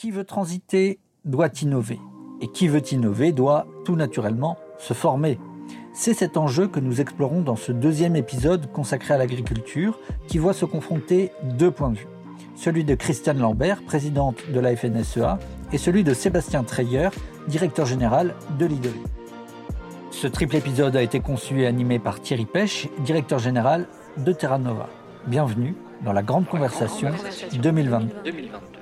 Qui veut transiter doit innover. Et qui veut innover doit tout naturellement se former. C'est cet enjeu que nous explorons dans ce deuxième épisode consacré à l'agriculture qui voit se confronter deux points de vue. Celui de Christiane Lambert, présidente de la FNSEA, et celui de Sébastien Treyer, directeur général de l'IDE. Ce triple épisode a été conçu et animé par Thierry Pêche, directeur général de Terra Nova. Bienvenue dans la Grande Conversation 2022.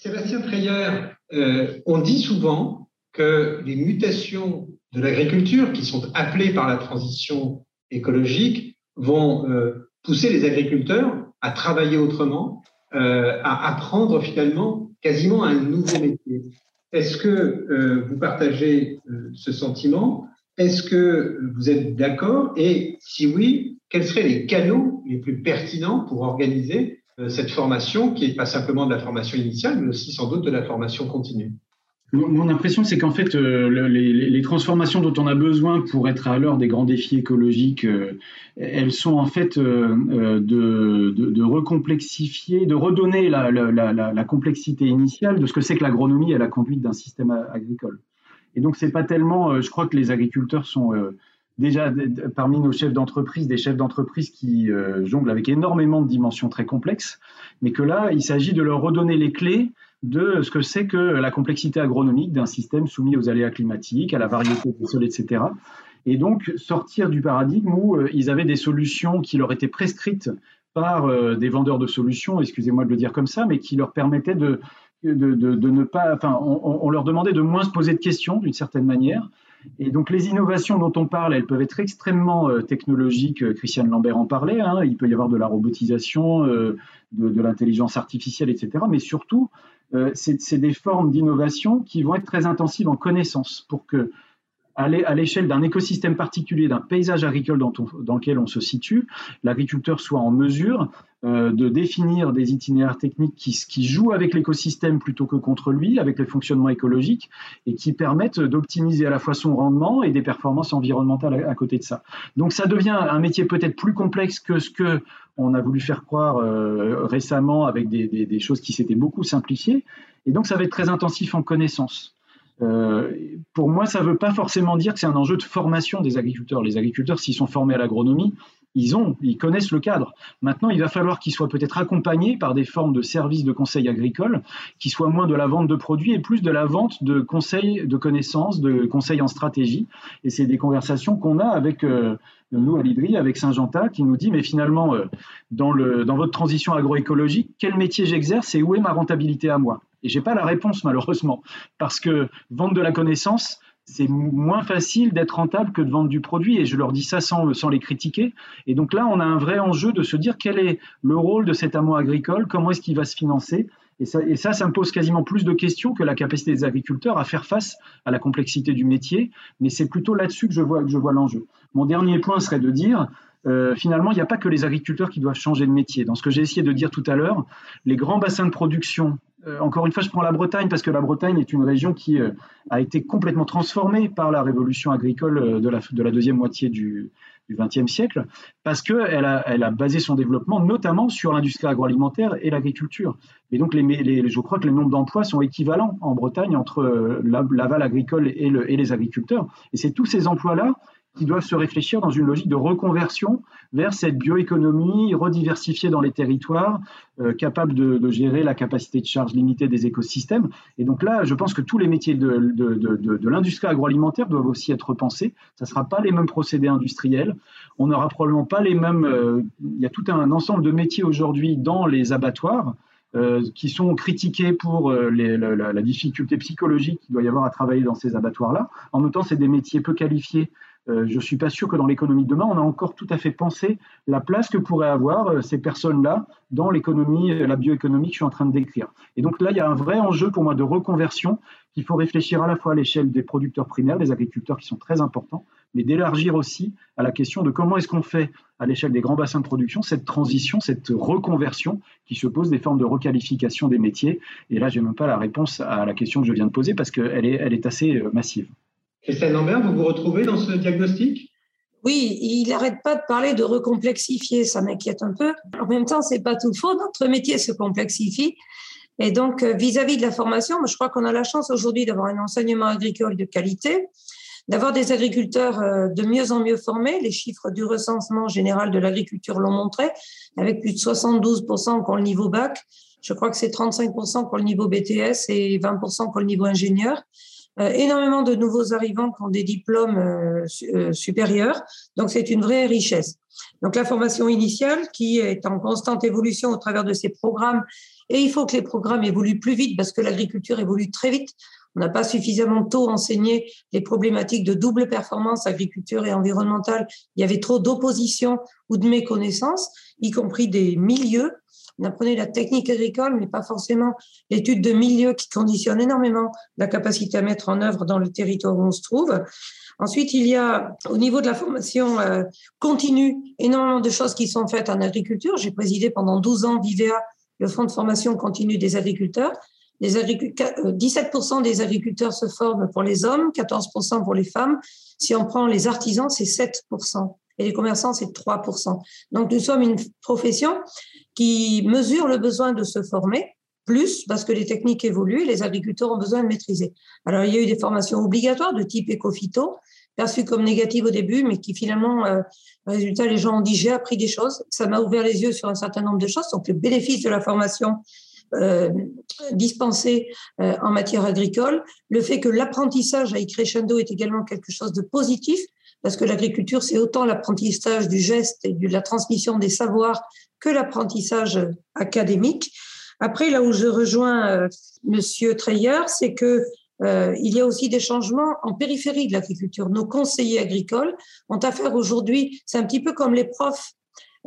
Sébastien Treyer, euh, on dit souvent que les mutations de l'agriculture, qui sont appelées par la transition écologique, vont euh, pousser les agriculteurs à travailler autrement, euh, à apprendre finalement quasiment un nouveau métier. Est-ce que vous partagez ce sentiment? Est-ce que vous êtes d'accord? Et si oui, quels seraient les canaux les plus pertinents pour organiser cette formation qui n'est pas simplement de la formation initiale, mais aussi sans doute de la formation continue mon impression, c'est qu'en fait, euh, les, transformations dont on a besoin pour être à l'heure des grands défis écologiques, euh, elles sont en fait euh, de, recomplexifier, de redonner la, complexité initiale de ce que c'est que l'agronomie et la conduite d'un système agricole. Et donc, c'est pas tellement, je crois que les agriculteurs sont déjà parmi nos chefs d'entreprise, des chefs d'entreprise qui jonglent avec énormément de dimensions très complexes, mais que là, il s'agit de leur redonner les clés de ce que c'est que la complexité agronomique d'un système soumis aux aléas climatiques, à la variété des sols, etc. Et donc sortir du paradigme où euh, ils avaient des solutions qui leur étaient prescrites par euh, des vendeurs de solutions, excusez-moi de le dire comme ça, mais qui leur permettaient de, ne pas, enfin, on, leur demandait de moins se poser de questions d'une certaine manière. Et donc les innovations dont on parle, elles peuvent être extrêmement euh, technologiques. Christiane Lambert en parlait. Hein, il peut y avoir de la robotisation, euh, de, l'intelligence artificielle, etc. Mais surtout, euh, c'est des formes d'innovation qui vont être très intensives en connaissance pour que à l'échelle d'un écosystème particulier, d'un paysage agricole dans, lequel on se situe, l'agriculteur soit en mesure euh, de définir des itinéraires techniques qui, jouent avec l'écosystème plutôt que contre lui, avec les fonctionnements écologiques, et qui permettent d'optimiser à la fois son rendement et des performances environnementales à, côté de ça. Donc ça devient un métier peut-être plus complexe que ce que on a voulu faire croire euh, récemment avec des, des choses qui s'étaient beaucoup simplifiées, et donc ça va être très intensif en connaissances. Euh, pour moi, ça ne veut pas forcément dire que c'est un enjeu de formation des agriculteurs. Les agriculteurs, s'ils sont formés à l'agronomie, ils ont, ils connaissent le cadre. Maintenant, il va falloir qu'ils soient peut-être accompagnés par des formes de services de conseil agricole, qui soient moins de la vente de produits et plus de la vente de conseils, de connaissances, de conseils en stratégie. Et c'est des conversations qu'on a avec euh, nous à l'IDRI, avec Saint-Genta, qui nous dit, mais finalement, euh, dans, votre transition agroécologique, quel métier j'exerce et où est ma rentabilité à moi? Et j'ai pas la réponse, malheureusement, parce que vendre de la connaissance, c'est moins facile d'être rentable que de vendre du produit. Et je leur dis ça sans, les critiquer. Et donc là, on a un vrai enjeu de se dire quel est le rôle de cet amour agricole, comment est-ce qu'il va se financer. Et ça, ça, me pose quasiment plus de questions que la capacité des agriculteurs à faire face à la complexité du métier. Mais c'est plutôt là-dessus que je vois, l'enjeu. Mon dernier point serait de dire, euh, finalement, il n'y a pas que les agriculteurs qui doivent changer de métier. Dans ce que j'ai essayé de dire tout à l'heure, les grands bassins de production encore une fois, je prends la Bretagne parce que la Bretagne est une région qui euh, a été complètement transformée par la révolution agricole euh, de la, de la deuxième moitié du XXe siècle, parce qu'elle a, elle a basé son développement notamment sur l'industrie agroalimentaire et l'agriculture. Et donc, les, je crois que les nombres d'emplois sont équivalents en Bretagne entre l'aval agricole et, et les agriculteurs. Et c'est tous ces emplois-là qui doivent se réfléchir dans une logique de reconversion vers cette bioéconomie rediversifiée dans les territoires, euh, capable de, gérer la capacité de charge limitée des écosystèmes. Et donc là, je pense que tous les métiers de, de, de l'industrie agroalimentaire doivent aussi être repensés. Ça ne sera pas les mêmes procédés industriels. On n'aura probablement pas les mêmes... Euh, il y a tout un ensemble de métiers aujourd'hui dans les abattoirs. Euh, qui sont critiqués pour la, la, difficulté psychologique qu'il doit y avoir à travailler dans ces abattoirs-là. En même temps, c'est des métiers peu qualifiés euh, je ne suis pas sûr que dans l'économie de demain, on a encore tout à fait pensé la place que pourraient avoir euh, ces personnes-là dans l'économie, euh, la bioéconomie que je suis en train de décrire. Et donc là, il y a un vrai enjeu pour moi de reconversion qu'il faut réfléchir à la fois à l'échelle des producteurs primaires, des agriculteurs qui sont très importants, mais d'élargir aussi à la question de comment est-ce qu'on fait à l'échelle des grands bassins de production cette transition, cette reconversion qui se pose des formes de requalification des métiers. Et là, je n'ai même pas la réponse à la question que je viens de poser parce qu'elle est, assez massive. Christiane Lambert, vous vous retrouvez dans ce diagnostic? Oui, il n'arrête pas de parler de recomplexifier, ça m'inquiète un peu. En même temps, c'est pas tout faux, notre métier se complexifie. Et donc, euh, vis-à-vis de la formation, je crois qu'on a la chance aujourd'hui d'avoir un enseignement agricole de qualité, d'avoir des agriculteurs euh, de mieux en mieux formés. Les chiffres du recensement général de l'agriculture l'ont montré, avec plus de 72% qui ont le niveau bac. Je crois que c'est 35% pour le niveau BTS et 20% pour le niveau ingénieur. Euh, énormément de nouveaux arrivants qui ont des diplômes euh, euh, supérieurs. Donc, c'est une vraie richesse. Donc, la formation initiale qui est en constante évolution au travers de ces programmes. Et il faut que les programmes évoluent plus vite parce que l'agriculture évolue très vite. On n'a pas suffisamment tôt enseigné les problématiques de double performance agriculture et environnementale. Il y avait trop d'opposition ou de méconnaissance, y compris des milieux on apprenait la technique agricole, mais pas forcément l'étude de milieu qui conditionne énormément la capacité à mettre en œuvre dans le territoire où on se trouve. Ensuite, il y a au niveau de la formation euh, continue énormément de choses qui sont faites en agriculture. J'ai présidé pendant 12 ans Vivea, le fonds de formation continue des agriculteurs. Les 17% euh, des agriculteurs se forment pour les hommes, 14% pour les femmes. Si on prend les artisans, c'est 7% et les commerçants, c'est 3%. Donc, nous sommes une profession qui mesure le besoin de se former, plus parce que les techniques évoluent, les agriculteurs ont besoin de maîtriser. Alors, il y a eu des formations obligatoires de type éco-phyto, perçues comme négatives au début, mais qui finalement, euh, résultat, les gens ont dit j'ai appris des choses. Ça m'a ouvert les yeux sur un certain nombre de choses. Donc, le bénéfice de la formation euh, dispensée euh, en matière agricole, le fait que l'apprentissage à crescendo est également quelque chose de positif, parce que l'agriculture, c'est autant l'apprentissage du geste et de la transmission des savoirs que l'apprentissage académique. Après, là où je rejoins euh, Monsieur Treyer, c'est que euh, il y a aussi des changements en périphérie de l'agriculture. Nos conseillers agricoles ont affaire aujourd'hui, c'est un petit peu comme les profs.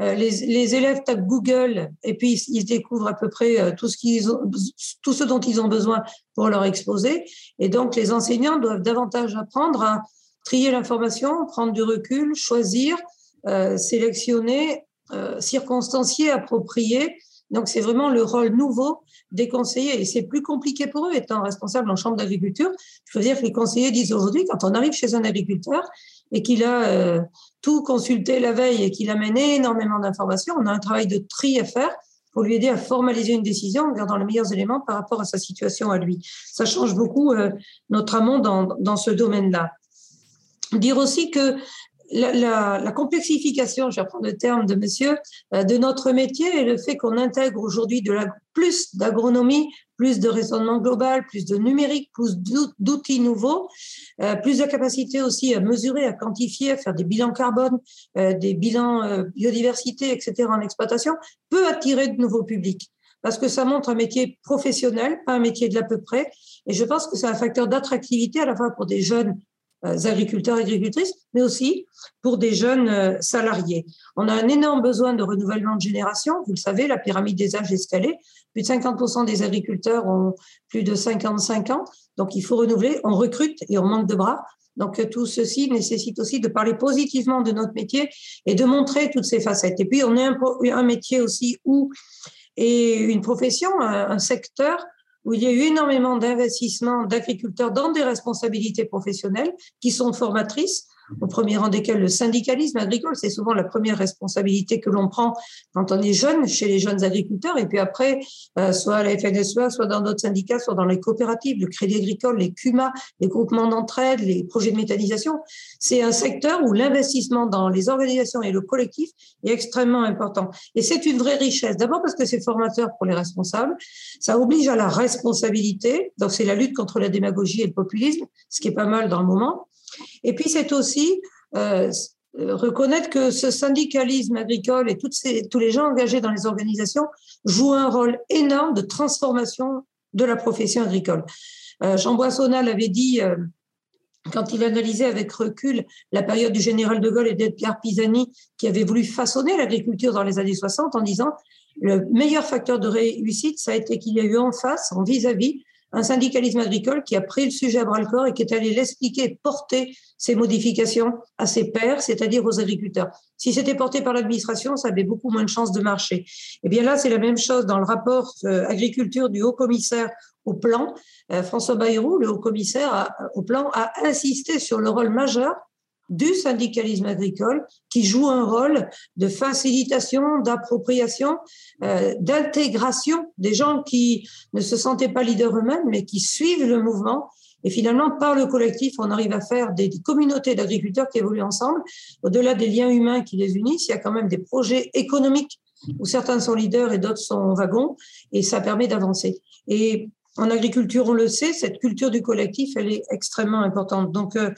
Euh, les, élèves tapent Google et puis ils, découvrent à peu près euh, tout ce, dont ils ont besoin pour leur exposer. Et donc, les enseignants doivent davantage apprendre à trier l'information, prendre du recul, choisir, euh, sélectionner, circonstancier, approprier. Donc, c'est vraiment le rôle nouveau des conseillers et c'est plus compliqué pour eux étant responsables en chambre d'agriculture. Je veux dire que les conseillers disent aujourd'hui, quand on arrive chez un agriculteur et qu'il a euh, tout consulté la veille et qu'il amène énormément d'informations, on a un travail de tri à faire pour lui aider à formaliser une décision en gardant les meilleurs éléments par rapport à sa situation à lui. Ça change beaucoup euh, notre amont dans, ce domaine-là. Dire aussi que la, complexification, je vais reprendre le terme de monsieur, euh, de notre métier et le fait qu'on intègre aujourd'hui de la, plus d'agronomie, plus de raisonnement global, plus de numérique, plus d'outils nouveaux, euh, plus de capacité aussi à mesurer, à quantifier, à faire des bilans carbone, euh, des bilans euh, biodiversité, etc. en exploitation, peut attirer de nouveaux publics. Parce que ça montre un métier professionnel, pas un métier de l'à peu près. Et je pense que c'est un facteur d'attractivité à la fois pour des jeunes agriculteurs et agricultrices, mais aussi pour des jeunes euh, salariés. On a un énorme besoin de renouvellement de génération. Vous le savez, la pyramide des âges est escalée. Plus de 50% des agriculteurs ont plus de 55 ans. Donc, il faut renouveler. On recrute et on manque de bras. Donc, euh, tout ceci nécessite aussi de parler positivement de notre métier et de montrer toutes ces facettes. Et puis, on est un, un métier aussi où, et une profession, un secteur où il y a eu énormément d'investissements d'agriculteurs dans des responsabilités professionnelles qui sont formatrices, au premier rang desquels le syndicalisme agricole, c'est souvent la première responsabilité que l'on prend quand on est jeune, chez les jeunes agriculteurs, et puis après, euh, soit à la FNSEA, soit dans d'autres syndicats, soit dans les coopératives, le crédit agricole, les CUMA, les groupements d'entraide, les projets de méthanisation. C'est un secteur où l'investissement dans les organisations et le collectif est extrêmement important. Et c'est une vraie richesse. D'abord parce que c'est formateur pour les responsables. Ça oblige à la responsabilité. Donc c'est la lutte contre la démagogie et le populisme, ce qui est pas mal dans le moment. Et puis c'est aussi euh, reconnaître que ce syndicalisme agricole et tous les gens engagés dans les organisations jouent un rôle énorme de transformation de la profession agricole. Euh, Jean Boissonnat l'avait dit euh, quand il analysait avec recul la période du général de Gaulle et d'Edgar Pisani, qui avait voulu façonner l'agriculture dans les années 60 en disant le meilleur facteur de réussite, ça a été qu'il y a eu en face, en vis-à-vis, -vis, un syndicalisme agricole qui a pris le sujet à bras le corps et qui est allé l'expliquer, porter ces modifications à ses pairs, c'est-à-dire aux agriculteurs. Si c'était porté par l'administration, ça avait beaucoup moins de chances de marcher. Eh bien là, c'est la même chose dans le rapport euh, agriculture du haut commissaire au plan. Euh, François Bayrou, le haut commissaire au plan, a insisté sur le rôle majeur du syndicalisme agricole qui joue un rôle de facilitation, d'appropriation, euh, d'intégration des gens qui ne se sentaient pas leaders eux-mêmes, mais qui suivent le mouvement. Et finalement, par le collectif, on arrive à faire des, communautés d'agriculteurs qui évoluent ensemble. Au-delà des liens humains qui les unissent, il y a quand même des projets économiques où certains sont leaders et d'autres sont wagons, et ça permet d'avancer. Et en agriculture, on le sait, cette culture du collectif, elle est extrêmement importante. Donc, euh,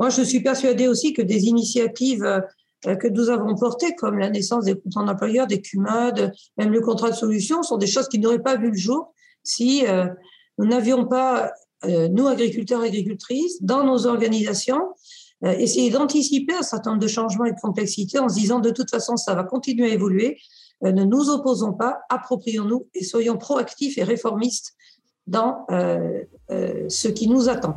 moi, je suis persuadée aussi que des initiatives euh, que nous avons portées, comme la naissance des contrats d'employeurs, des CUMAD, même le contrat de solution, sont des choses qui n'auraient pas vu le jour si euh, nous n'avions pas, nous, agriculteurs et agricultrices, dans nos organisations, essayer d'anticiper un certain nombre de changements et de complexités en se disant, de toute façon, ça va continuer à évoluer. ne nous opposons pas, approprions-nous et soyons proactifs et réformistes dans euh, euh, ce qui nous attend.